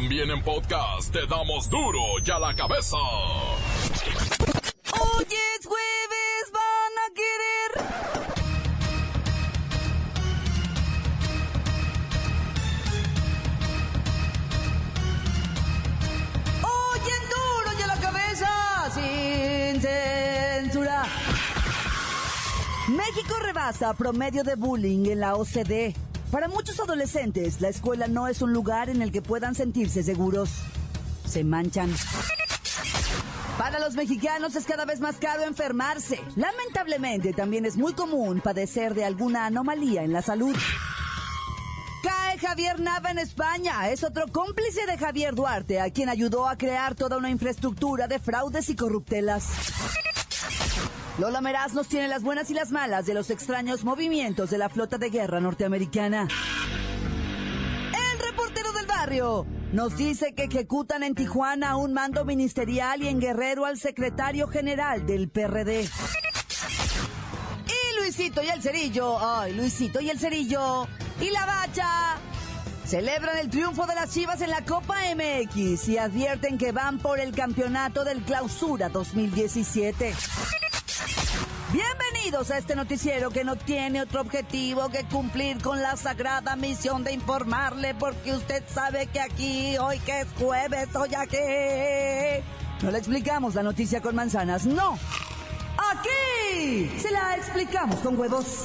También en podcast te damos duro y a la cabeza. Hoy es jueves, van a querer. Hoy en duro y la cabeza, sin censura. México rebasa promedio de bullying en la OCDE. Para muchos adolescentes, la escuela no es un lugar en el que puedan sentirse seguros. Se manchan. Para los mexicanos es cada vez más caro enfermarse. Lamentablemente también es muy común padecer de alguna anomalía en la salud. Cae Javier Nava en España. Es otro cómplice de Javier Duarte, a quien ayudó a crear toda una infraestructura de fraudes y corruptelas. Lola Meraz nos tiene las buenas y las malas de los extraños movimientos de la flota de guerra norteamericana. El reportero del barrio nos dice que ejecutan en Tijuana un mando ministerial y en Guerrero al secretario general del PRD. Y Luisito y el Cerillo, ay, Luisito y el Cerillo, y la Bacha. Celebran el triunfo de las Chivas en la Copa MX y advierten que van por el campeonato del Clausura 2017. Bienvenidos a este noticiero que no tiene otro objetivo que cumplir con la sagrada misión de informarle porque usted sabe que aquí, hoy que es jueves, hoy aquí, no le explicamos la noticia con manzanas, no. Aquí se la explicamos con huevos.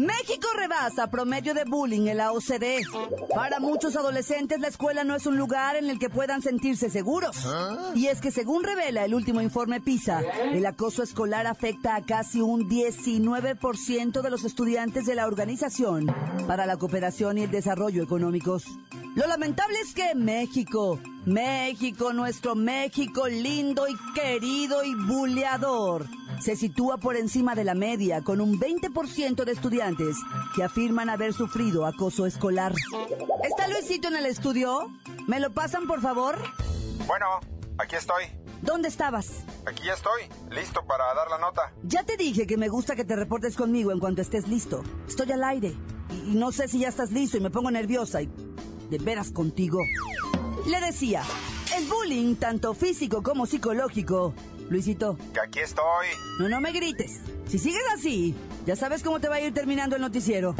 México rebasa promedio de bullying en la OCDE. Para muchos adolescentes la escuela no es un lugar en el que puedan sentirse seguros. Y es que según revela el último informe PISA, el acoso escolar afecta a casi un 19% de los estudiantes de la Organización para la Cooperación y el Desarrollo Económicos. Lo lamentable es que México, México, nuestro México lindo y querido y buleador, se sitúa por encima de la media con un 20% de estudiantes que afirman haber sufrido acoso escolar. ¿Está Luisito en el estudio? ¿Me lo pasan, por favor? Bueno, aquí estoy. ¿Dónde estabas? Aquí ya estoy, listo para dar la nota. Ya te dije que me gusta que te reportes conmigo en cuanto estés listo. Estoy al aire y, y no sé si ya estás listo y me pongo nerviosa y de veras contigo. Le decía, el bullying, tanto físico como psicológico. Luisito, Que aquí estoy. no, no me grites. Si sigues así, ya sabes cómo te va a ir terminando el noticiero.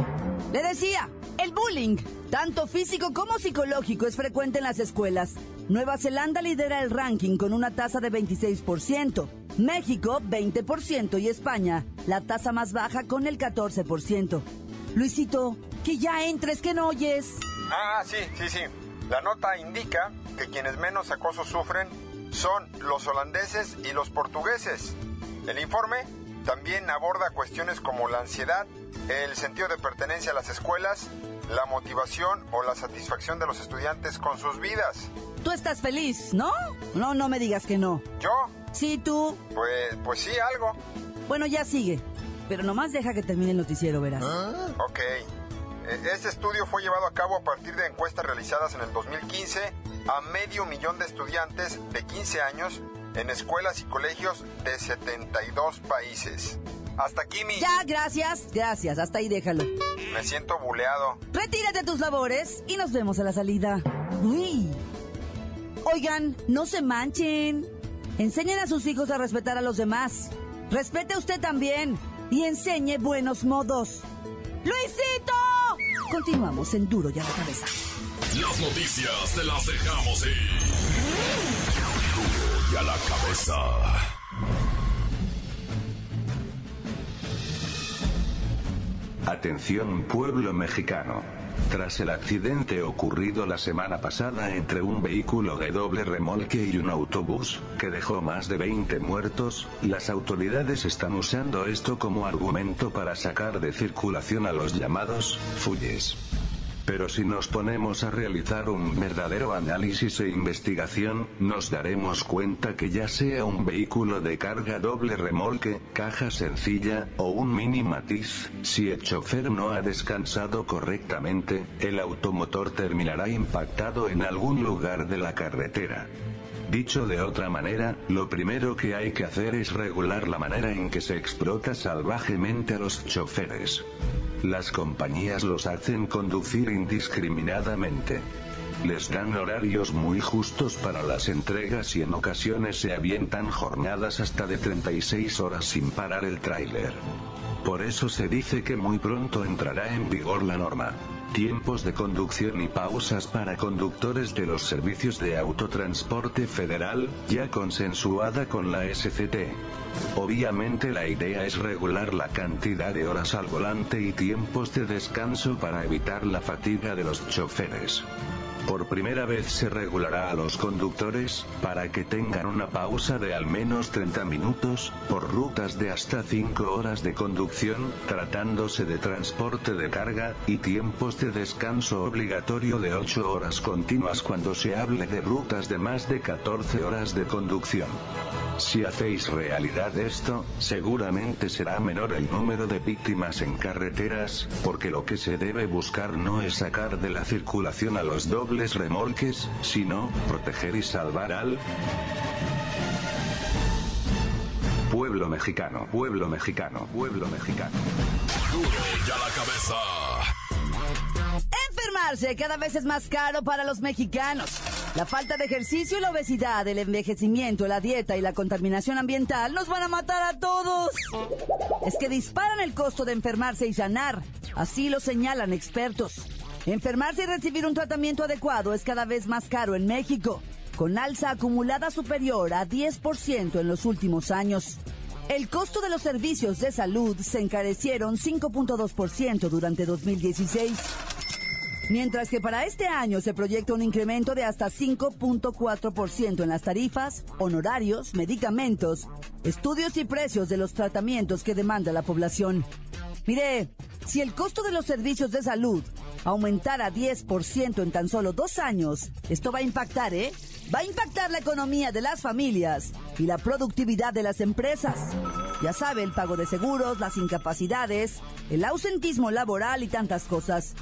Le decía, el bullying, tanto físico como psicológico, es frecuente en las escuelas. Nueva Zelanda lidera el ranking con una tasa de 26%, México 20% y España la tasa más baja con el 14%. Luisito, que ya entres, que no oyes. Ah, sí, sí, sí. La nota indica que quienes menos acoso sufren son los holandeses y los portugueses. El informe también aborda cuestiones como la ansiedad, el sentido de pertenencia a las escuelas, la motivación o la satisfacción de los estudiantes con sus vidas. Tú estás feliz, ¿no? No, no me digas que no. ¿Yo? Sí, tú. Pues, pues sí, algo. Bueno, ya sigue. Pero nomás deja que termine el noticiero, verás. Ok. Eh, Este estudio fue llevado a cabo a partir de encuestas realizadas en el 2015 a medio millón de estudiantes de 15 años en escuelas y colegios de 72 países. Hasta aquí mi... Ya, gracias, gracias. Hasta ahí déjalo. Me siento buleado. Retírate a tus labores y nos vemos a la salida. Uy. Oigan, no se manchen. Enseñen a sus hijos a respetar a los demás. Respete a usted también y enseñe buenos modos. ¡Luisito! Continuamos en Duro y a la cabeza. Las noticias te las dejamos ir. Y a la cabeza. Atención pueblo mexicano. Tras el accidente ocurrido la semana pasada entre un vehículo de doble remolque y un autobús, que dejó más de 20 muertos, las autoridades están usando esto como argumento para sacar de circulación a los llamados fulles. Pero si nos ponemos a realizar un verdadero análisis e investigación, nos daremos cuenta que ya sea un vehículo de carga doble remolque, caja sencilla, o un mini matiz, si el chofer no ha descansado correctamente, el automotor terminará impactado en algún lugar de la carretera. Dicho de otra manera, lo primero que hay que hacer es regular la manera en que se explota salvajemente a los choferes. Las compañías los hacen conducir indiscriminadamente. Les dan horarios muy justos para las entregas y en ocasiones se avientan jornadas hasta de 36 horas sin parar el tráiler. Por eso se dice que muy pronto entrará en vigor la norma. Tiempos de conducción y pausas para conductores de los servicios de autotransporte federal, ya consensuada con la SCT. Obviamente la idea es regular la cantidad de horas al volante y tiempos de descanso para evitar la fatiga de los choferes. Por primera vez se regulará a los conductores, para que tengan una pausa de al menos 30 minutos, por rutas de hasta 5 horas de conducción, tratándose de transporte de carga, y tiempos de descanso obligatorio de 8 horas continuas cuando se hable de rutas de más de 14 horas de conducción. Si hacéis realidad esto, seguramente será menor el número de víctimas en carreteras, porque lo que se debe buscar no es sacar de la circulación a los dobles remolques, sino proteger y salvar al pueblo mexicano, pueblo mexicano, pueblo mexicano. Duro ya la cabeza. Enfermarse cada vez es más caro para los mexicanos. La falta de ejercicio y la obesidad, el envejecimiento, la dieta y la contaminación ambiental nos van a matar a todos. Es que disparan el costo de enfermarse y sanar. Así lo señalan expertos. Enfermarse y recibir un tratamiento adecuado es cada vez más caro en México, con alza acumulada superior a 10% en los últimos años. El costo de los servicios de salud se encarecieron 5.2% durante 2016 mientras que para este año se proyecta un incremento de hasta 5.4% en las tarifas, honorarios, medicamentos, estudios y precios de los tratamientos que demanda la población. Mire, si el costo de los servicios de salud aumentara 10% en tan solo dos años, esto va a impactar, ¿eh? Va a impactar la economía de las familias y la productividad de las empresas. Ya sabe, el pago de seguros, las incapacidades, el ausentismo laboral y tantas cosas.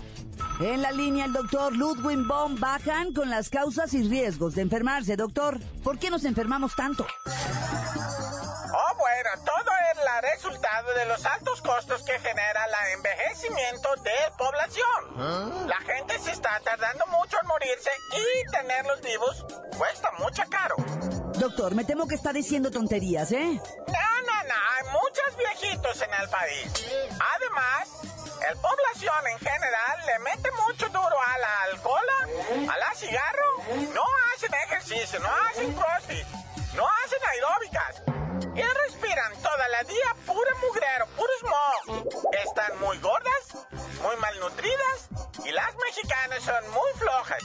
En la línea el doctor Ludwig von Bajan con las causas y riesgos de enfermarse. Doctor, ¿por qué nos enfermamos tanto? Oh, bueno, todo el resultado de los altos costos que genera el envejecimiento de población. La gente se está tardando mucho en morirse y tenerlos vivos cuesta mucho caro. Doctor, me temo que está diciendo tonterías, ¿eh? No, no, no, hay muchos viejitos en el país. Además, el población en general le mete mucho duro a la alcohol, a la cigarro, no hacen ejercicio, no hacen crossfit, muy gordas, muy malnutridas y las mexicanas son muy flojas.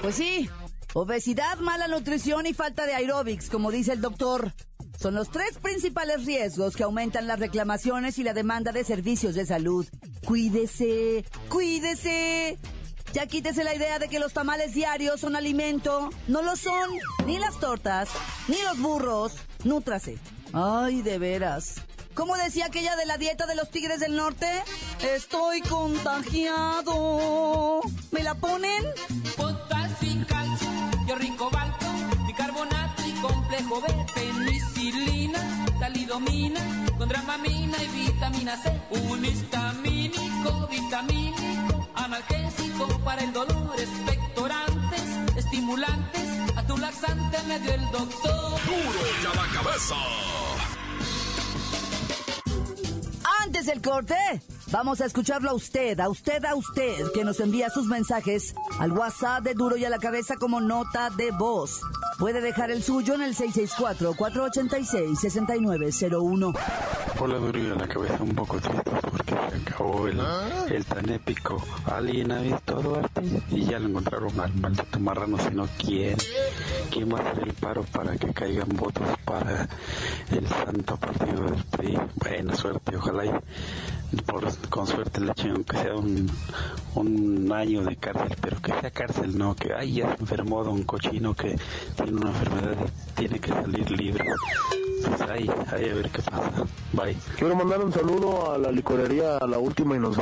Pues sí, obesidad, mala nutrición y falta de aeróbics, como dice el doctor. Son los tres principales riesgos que aumentan las reclamaciones y la demanda de servicios de salud. Cuídese, cuídese. Ya quítese la idea de que los tamales diarios son alimento. No lo son. Ni las tortas, ni los burros. Nútrase. Ay, de veras. ¿Cómo decía aquella de la dieta de los tigres del norte? Estoy contagiado. ¿Me la ponen? Potasio, calcio, yo rico balco, bicarbonato y complejo B, penicilina, talidomina, con dramamina y vitamina C, un histamínico, vitamínico, analgésico para el dolor, expectorantes, estimulantes, a tu laxante me dio el doctor. Duro ya la cabeza. Antes del corte, vamos a escucharlo a usted, a usted, a usted, que nos envía sus mensajes al WhatsApp de Duro y a la Cabeza como nota de voz. Puede dejar el suyo en el 664-486-6901. Hola Duro y a la cabeza un poco triste acabó el, el tan épico Alien Avis todo arte. Y ya lo encontraron al maldito marrano sino quién quién va a hacer el paro para que caigan votos para el santo partido del PRI buena suerte ojalá y por, con suerte le echen aunque sea un, un año de cárcel, pero que sea cárcel, no, que ay, ya se enfermó don cochino que tiene una enfermedad y tiene que salir libre. Pues ahí, ahí a ver qué pasa. Bye. Quiero mandar un saludo a la licorería La Última y nos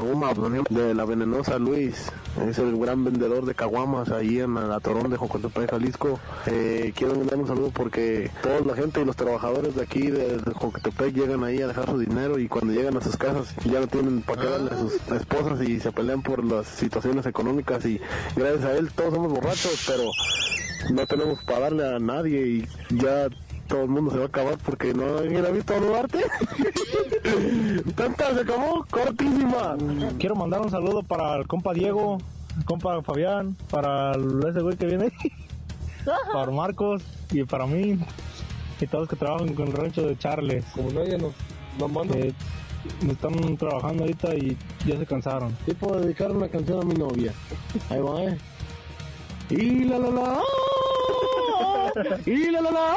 de la venenosa Luis. Es el gran vendedor de caguamas ahí en la Torón de Jocotepec, Jalisco. Eh, quiero mandar un saludo porque toda la gente y los trabajadores de aquí de, de Jocotepec llegan ahí a dejar su dinero y cuando llegan a sus casas ya no tienen para qué darle a sus esposas y se pelean por las situaciones económicas y gracias a él todos somos borrachos, pero no tenemos para darle a nadie y ya todo el mundo se va a acabar porque no alguien ha visto a Duarte. Tanta se acabó, cortísima. Quiero mandar un saludo para el compa Diego, el compa Fabián, para ese güey que viene, para Marcos y para mí y todos los que trabajan con el rancho de Charles. Como no, ya nos, nos Eh, están trabajando ahorita y ya se cansaron. Sí puedo dedicar una canción a mi novia. Ahí va, eh. Y la la la. Y la la la.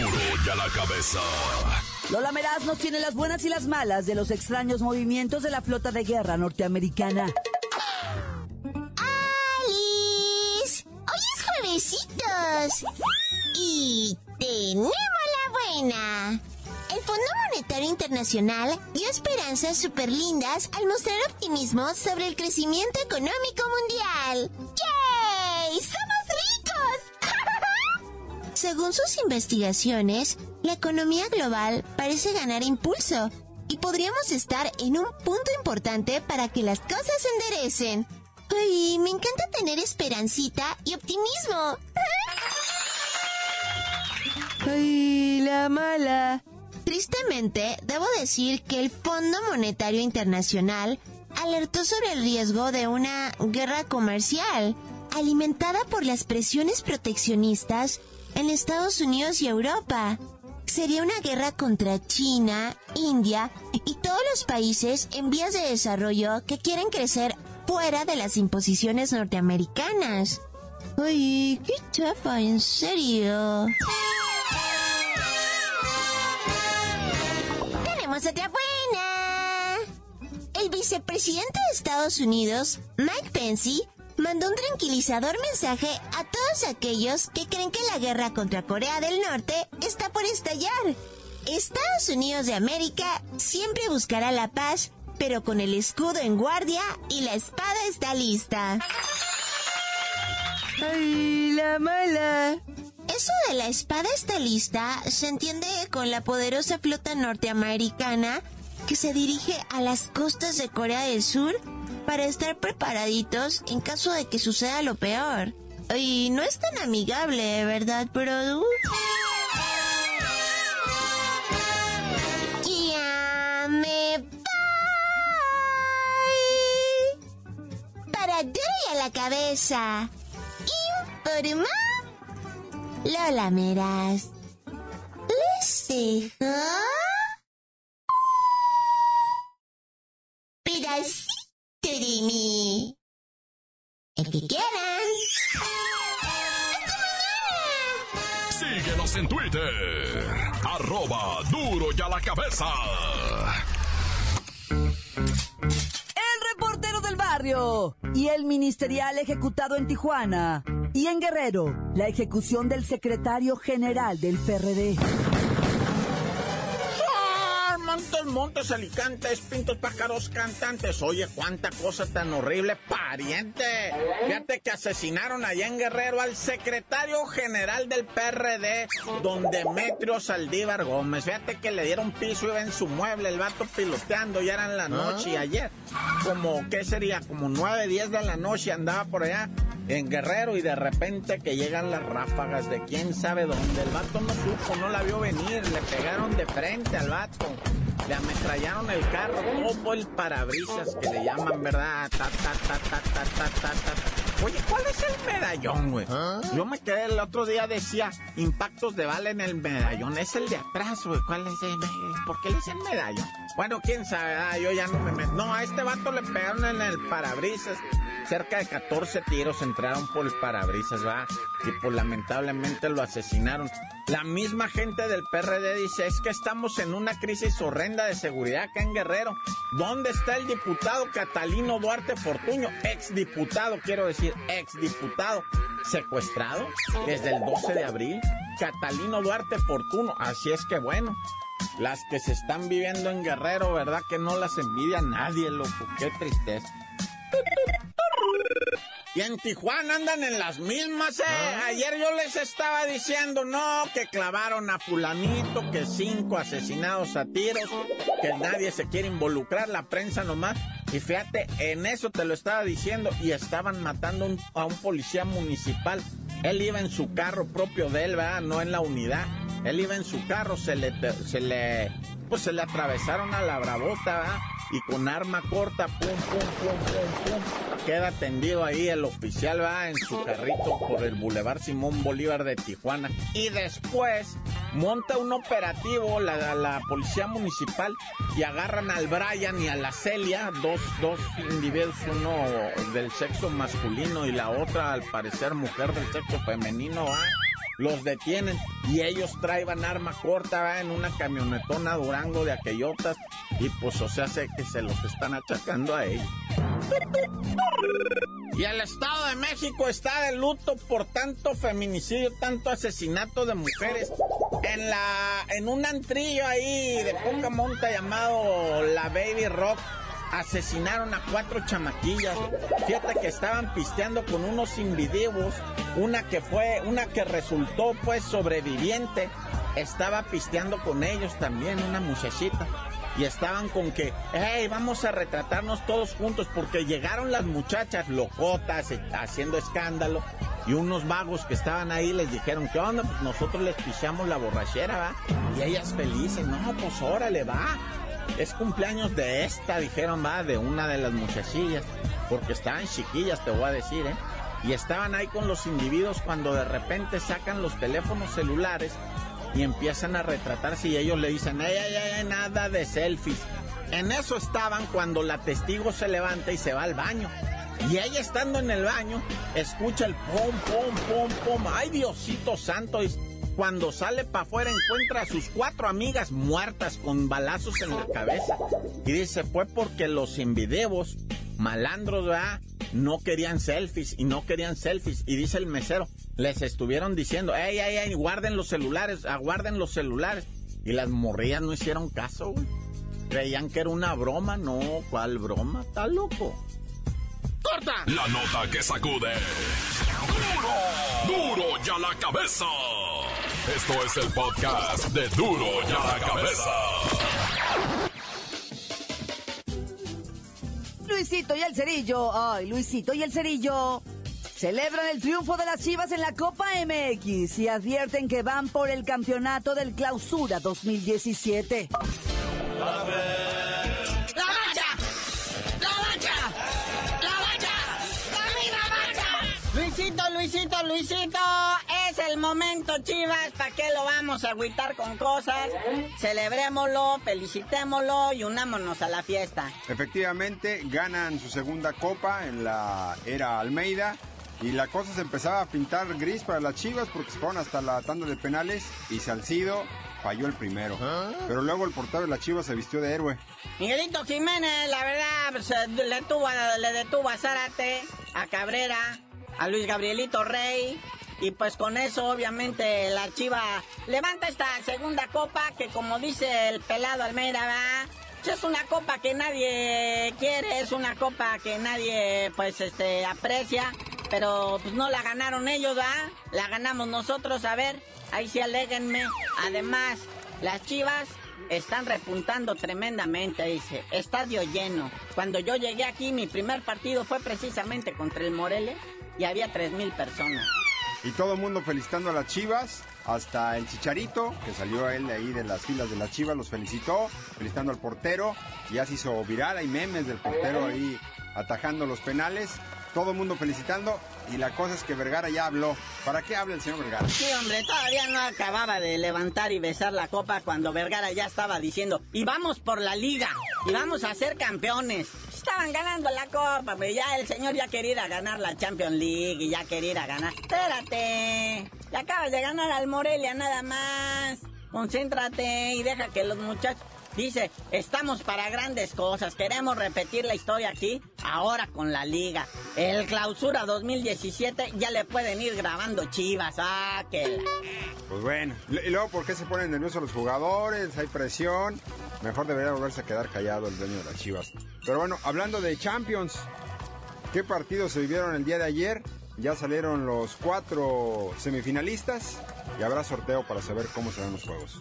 Duro y a la cabeza. Lola Meraz nos tiene las buenas y las malas de los extraños movimientos de la flota de guerra norteamericana. ¡Alice! ¡Hoy es juevesitos! Y tenemos la buena. El Fondo Monetario Internacional dio esperanzas súper lindas al mostrar optimismo sobre el crecimiento económico mundial. ¡Yay! Según sus investigaciones, la economía global parece ganar impulso y podríamos estar en un punto importante para que las cosas se enderecen. Ay, me encanta tener esperancita y optimismo. ¡Ay, la mala! Tristemente, debo decir que el Fondo Monetario Internacional alertó sobre el riesgo de una guerra comercial alimentada por las presiones proteccionistas en Estados Unidos y Europa. Sería una guerra contra China, India y todos los países en vías de desarrollo que quieren crecer fuera de las imposiciones norteamericanas. Ay, qué chafa, en serio. Tenemos otra buena. El vicepresidente de Estados Unidos, Mike Pence, mandó un tranquilizador mensaje a todos aquellos que creen que la guerra contra Corea del Norte está por estallar. Estados Unidos de América siempre buscará la paz, pero con el escudo en guardia y la espada está lista. ¡Ay, la mala! Eso de la espada está lista se entiende con la poderosa flota norteamericana que se dirige a las costas de Corea del Sur para estar preparaditos en caso de que suceda lo peor. Y no es tan amigable, ¿verdad, Produ? Ya me voy. Para duro a la cabeza. Informa. Lola Meras. Les dejo. Síguenos en Twitter. Arroba duro y a la cabeza. El reportero del barrio y el ministerial ejecutado en Tijuana. Y en Guerrero, la ejecución del secretario general del PRD. Montes, alicantes, pintos, pájaros, cantantes. Oye, cuánta cosa tan horrible, pariente. Fíjate que asesinaron allá en Guerrero al secretario general del PRD, don Demetrio Saldívar Gómez. Fíjate que le dieron piso, iba en su mueble, el vato piloteando, ya era en la noche y ayer. Como, ¿qué sería? Como 9, 10 de la noche andaba por allá. En Guerrero y de repente que llegan las ráfagas de quién sabe dónde. El vato no supo, no la vio venir, le pegaron de frente al vato. Le ametrallaron el carro, todo el parabrisas que le llaman, ¿verdad? Ta, ta, ta, ta, ta, ta, ta, ta. Oye, ¿cuál es el medallón, güey? Yo me quedé el otro día, decía, impactos de bala en el medallón. Es el de atrás, güey. ¿Cuál es el ¿Por qué le dicen medallón? Bueno, quién sabe, ah, yo ya no me meto. No, a este vato le pegaron en el parabrisas. Cerca de 14 tiros entraron por el parabrisas, va. Y pues lamentablemente lo asesinaron. La misma gente del PRD dice, es que estamos en una crisis horrenda de seguridad acá en Guerrero. ¿Dónde está el diputado Catalino Duarte Fortuño? Exdiputado, quiero decir, exdiputado. Secuestrado desde el 12 de abril. Catalino Duarte Fortuno. Así es que bueno, las que se están viviendo en Guerrero, ¿verdad? Que no las envidia nadie, loco. Qué tristeza. Y en Tijuana andan en las mismas, ¿eh? Ayer yo les estaba diciendo, no, que clavaron a fulanito, que cinco asesinados a tiros, que nadie se quiere involucrar, la prensa nomás. Y fíjate, en eso te lo estaba diciendo, y estaban matando a un policía municipal. Él iba en su carro propio de él, ¿verdad? No en la unidad. Él iba en su carro, se le, se le, pues se le atravesaron a la bravota, ¿verdad? Y con arma corta, pum, pum, pum, pum, pum, queda tendido ahí el oficial va en su carrito por el Boulevard Simón Bolívar de Tijuana y después monta un operativo la, la policía municipal y agarran al Brian y a la Celia, dos, dos individuos, uno del sexo masculino y la otra al parecer mujer del sexo femenino, ¿va? Los detienen y ellos traían arma corta en una camionetona Durango de aquellotas y pues o sea sé que se los están achacando a ellos. Y el Estado de México está de luto por tanto feminicidio, tanto asesinato de mujeres. En la en un antrillo ahí de poca monta llamado La Baby Rock asesinaron a cuatro chamaquillas. Fíjate que estaban pisteando con unos individuos. Una que fue, una que resultó pues sobreviviente. Estaba pisteando con ellos también, una muchachita. Y estaban con que, hey, vamos a retratarnos todos juntos porque llegaron las muchachas locotas, eh, haciendo escándalo. Y unos vagos que estaban ahí les dijeron, ¿qué onda? Pues nosotros les pichamos la borrachera, ¿va? Y ellas felices, no, pues órale, va es cumpleaños de esta, dijeron, va, de una de las muchachillas, porque estaban chiquillas, te voy a decir, ¿eh? Y estaban ahí con los individuos cuando de repente sacan los teléfonos celulares y empiezan a retratarse y ellos le dicen, ay, ay, ay, nada de selfies. En eso estaban cuando la testigo se levanta y se va al baño. Y ella estando en el baño, escucha el pom, pom, pom, pom. Ay, Diosito santo. Cuando sale para afuera encuentra a sus cuatro amigas muertas con balazos en la cabeza. Y dice, fue porque los invidevos, malandros, ¿verdad? No querían selfies y no querían selfies. Y dice el mesero, les estuvieron diciendo, ey, ey, ey, guarden los celulares, aguarden los celulares. Y las morrillas no hicieron caso, güey. Creían que era una broma, no, ¿cuál broma? Está loco. ¡Corta! La nota que sacude. ¡Duro! ¡Duro ya la cabeza! Esto es el podcast de Duro y a la Cabeza. Luisito y el Cerillo, ay, Luisito y el Cerillo celebran el triunfo de las Chivas en la Copa MX y advierten que van por el campeonato del Clausura 2017. Luisito, Luisito, Luisito, es el momento, Chivas, ¿para qué lo vamos a agüitar con cosas? Celebrémoslo, felicitémoslo y unámonos a la fiesta. Efectivamente, ganan su segunda copa en la era Almeida. Y la cosa se empezaba a pintar gris para las Chivas porque se fueron hasta la tanda de penales y Salcido falló el primero. Pero luego el portero de la Chivas se vistió de héroe. Miguelito Jiménez, la verdad, pues, le, tuvo, le detuvo a Zárate, a Cabrera, a Luis Gabrielito Rey. Y pues con eso obviamente la Chiva levanta esta segunda copa que como dice el pelado Almeida, ¿va? es una copa que nadie quiere, es una copa que nadie pues este aprecia, pero pues no la ganaron ellos. La ganamos nosotros, a ver, ahí sí aléguenme. Además, las Chivas están repuntando tremendamente, dice. Estadio lleno. Cuando yo llegué aquí, mi primer partido fue precisamente contra el Morelia y había tres mil personas. Y todo el mundo felicitando a las Chivas, hasta el Chicharito, que salió él de ahí de las filas de las Chivas, los felicitó, felicitando al portero, ya se hizo viral, hay memes del portero ahí atajando los penales, todo el mundo felicitando, y la cosa es que Vergara ya habló. ¿Para qué habla el señor Vergara? Sí, hombre, todavía no acababa de levantar y besar la copa cuando Vergara ya estaba diciendo, y vamos por la liga, y vamos a ser campeones. Estaban ganando la copa, pero ya el señor ya quería ir a ganar la Champions League y ya quería ir a ganar. Espérate, le acabas de ganar al Morelia nada más. Concéntrate y deja que los muchachos... Dice, estamos para grandes cosas, queremos repetir la historia aquí, ahora con la liga. El clausura 2017 ya le pueden ir grabando chivas, ah. Pues bueno, y luego ¿por qué se ponen nerviosos los jugadores? Hay presión. Mejor debería volverse a quedar callado el dueño de las chivas. Pero bueno, hablando de Champions, ¿qué partidos se vivieron el día de ayer? Ya salieron los cuatro semifinalistas y habrá sorteo para saber cómo serán los juegos.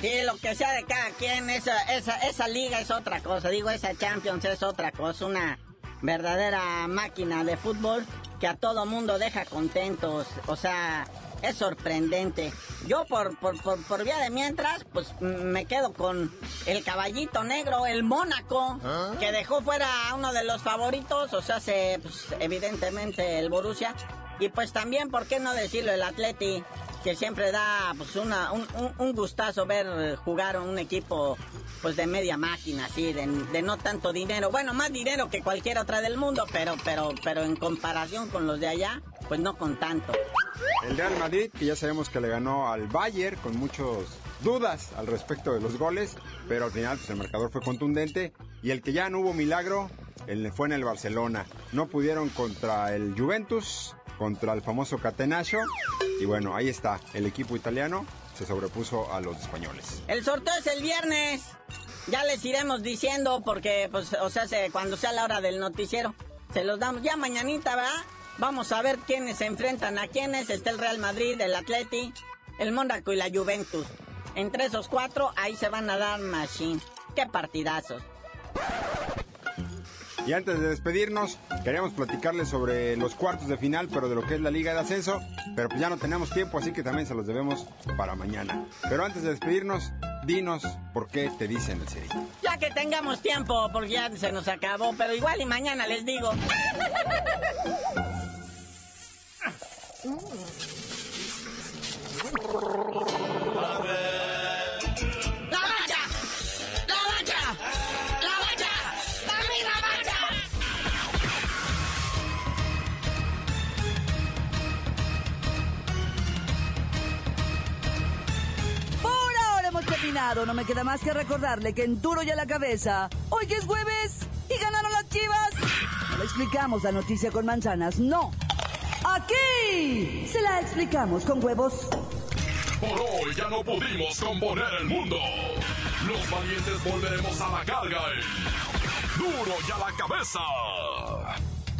Sí, lo que sea de cada quien, esa, esa, esa liga es otra cosa, digo, esa Champions es otra cosa, una verdadera máquina de fútbol que a todo mundo deja contentos, o sea, es sorprendente. Yo por, por, por, por vía de mientras, pues me quedo con el caballito negro, el Mónaco, que dejó fuera a uno de los favoritos, o sea, se, pues, evidentemente el Borussia. Y pues también, ¿por qué no decirlo? El Atleti, que siempre da pues una, un, un, gustazo ver jugar un equipo pues de media máquina, así, de, no tanto dinero. Bueno, más dinero que cualquier otra del mundo, pero, pero, pero en comparación con los de allá, pues no con tanto. El Real Madrid, que ya sabemos que le ganó al Bayern con muchas dudas al respecto de los goles, pero al final pues, el marcador fue contundente. Y el que ya no hubo milagro, él fue en el Barcelona. No pudieron contra el Juventus, contra el famoso Catenaccio. Y bueno, ahí está, el equipo italiano se sobrepuso a los españoles. El sorteo es el viernes. Ya les iremos diciendo porque, pues, o sea, se, cuando sea la hora del noticiero, se los damos ya mañanita, ¿verdad? Vamos a ver quiénes se enfrentan a quiénes. Está el Real Madrid, el Atleti, el Mónaco y la Juventus. Entre esos cuatro, ahí se van a dar machine. ¡Qué partidazos! Y antes de despedirnos, queríamos platicarles sobre los cuartos de final, pero de lo que es la Liga de Ascenso. Pero pues ya no tenemos tiempo, así que también se los debemos para mañana. Pero antes de despedirnos, dinos por qué te dicen el cerillo. Ya que tengamos tiempo, porque ya se nos acabó, pero igual y mañana les digo. No me queda más que recordarle que en duro y a la cabeza, hoy es jueves y ganaron las chivas. No le explicamos la noticia con manzanas, no. Aquí se la explicamos con huevos. Por hoy ya no pudimos componer el mundo. Los valientes volveremos a la carga. En duro y a la cabeza.